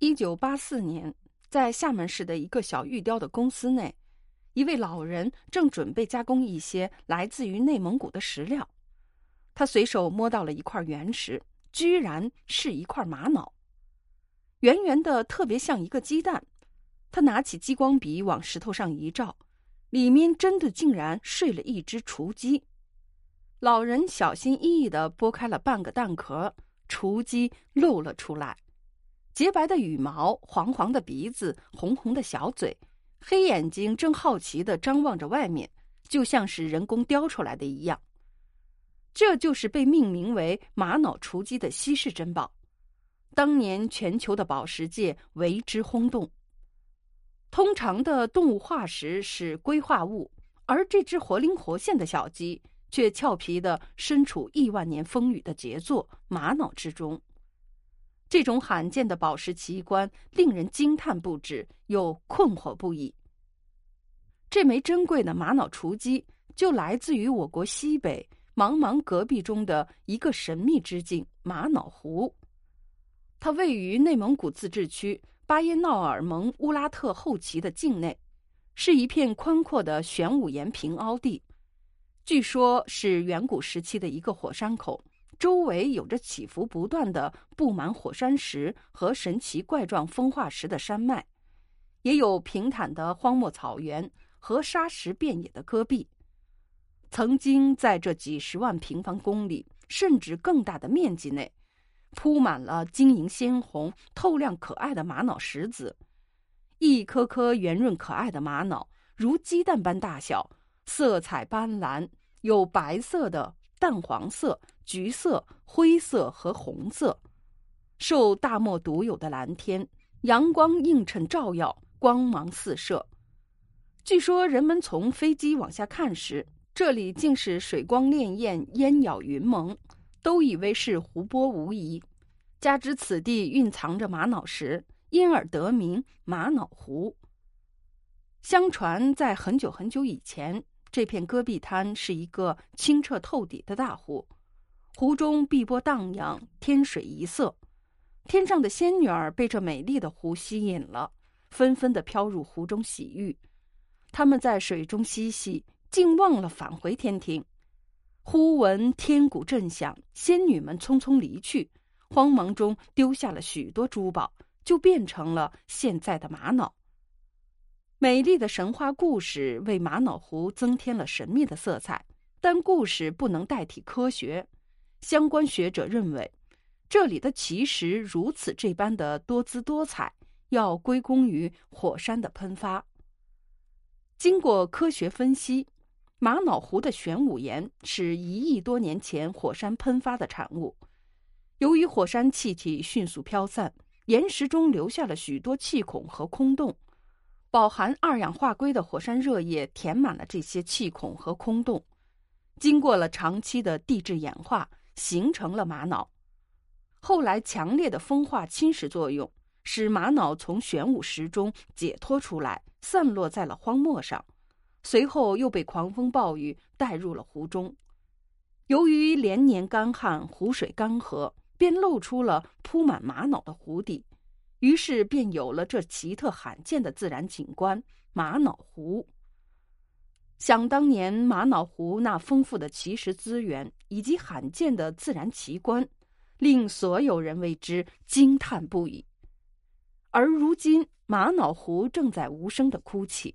一九八四年，在厦门市的一个小玉雕的公司内，一位老人正准备加工一些来自于内蒙古的石料。他随手摸到了一块原石，居然是一块玛瑙，圆圆的，特别像一个鸡蛋。他拿起激光笔往石头上一照，里面真的竟然睡了一只雏鸡。老人小心翼翼地剥开了半个蛋壳，雏鸡露了出来。洁白的羽毛，黄黄的鼻子，红红的小嘴，黑眼睛正好奇地张望着外面，就像是人工雕出来的一样。这就是被命名为“玛瑙雏鸡”的稀世珍宝，当年全球的宝石界为之轰动。通常的动物化石是硅化物，而这只活灵活现的小鸡却俏皮地身处亿万年风雨的杰作玛瑙之中。这种罕见的宝石奇观令人惊叹不止，又困惑不已。这枚珍贵的玛瑙雏鸡就来自于我国西北茫茫戈壁中的一个神秘之境——玛瑙湖。它位于内蒙古自治区巴彦淖尔盟乌拉特后旗的境内，是一片宽阔的玄武岩平凹地，据说是远古时期的一个火山口。周围有着起伏不断的布满火山石和神奇怪状风化石的山脉，也有平坦的荒漠草原和沙石遍野的戈壁。曾经在这几十万平方公里甚至更大的面积内，铺满了晶莹鲜红、透亮可爱的玛瑙石子，一颗颗圆润可爱的玛瑙如鸡蛋般大小，色彩斑斓，有白色的。淡黄色、橘色、灰色和红色，受大漠独有的蓝天，阳光映衬照耀，光芒四射。据说人们从飞机往下看时，这里竟是水光潋滟、烟霭云蒙，都以为是湖泊无疑。加之此地蕴藏着玛瑙石，因而得名玛瑙湖。相传在很久很久以前。这片戈壁滩是一个清澈透底的大湖，湖中碧波荡漾，天水一色。天上的仙女儿被这美丽的湖吸引了，纷纷的飘入湖中洗浴。他们在水中嬉戏，竟忘了返回天庭。忽闻天鼓震响，仙女们匆匆离去，慌忙中丢下了许多珠宝，就变成了现在的玛瑙。美丽的神话故事为玛瑙湖增添了神秘的色彩，但故事不能代替科学。相关学者认为，这里的奇石如此这般的多姿多彩，要归功于火山的喷发。经过科学分析，玛瑙湖的玄武岩是一亿多年前火山喷发的产物。由于火山气体迅速飘散，岩石中留下了许多气孔和空洞。饱含二氧化硅的火山热液填满了这些气孔和空洞，经过了长期的地质演化，形成了玛瑙。后来，强烈的风化侵蚀作用使玛瑙从玄武石中解脱出来，散落在了荒漠上，随后又被狂风暴雨带入了湖中。由于连年干旱，湖水干涸，便露出了铺满玛瑙的湖底。于是便有了这奇特罕见的自然景观——玛瑙湖。想当年，玛瑙湖那丰富的奇石资源以及罕见的自然奇观，令所有人为之惊叹不已。而如今，玛瑙湖正在无声的哭泣，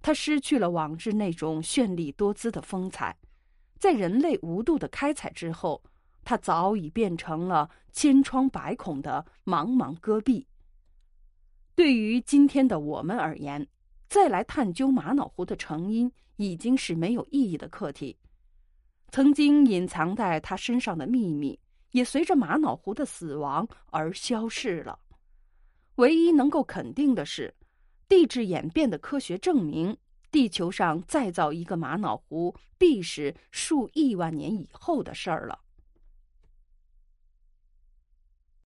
它失去了往日那种绚丽多姿的风采，在人类无度的开采之后，它早已变成了千疮百孔的茫茫戈壁。对于今天的我们而言，再来探究玛瑙湖的成因，已经是没有意义的课题。曾经隐藏在他身上的秘密，也随着玛瑙湖的死亡而消逝了。唯一能够肯定的是，地质演变的科学证明，地球上再造一个玛瑙湖，必是数亿万年以后的事儿了。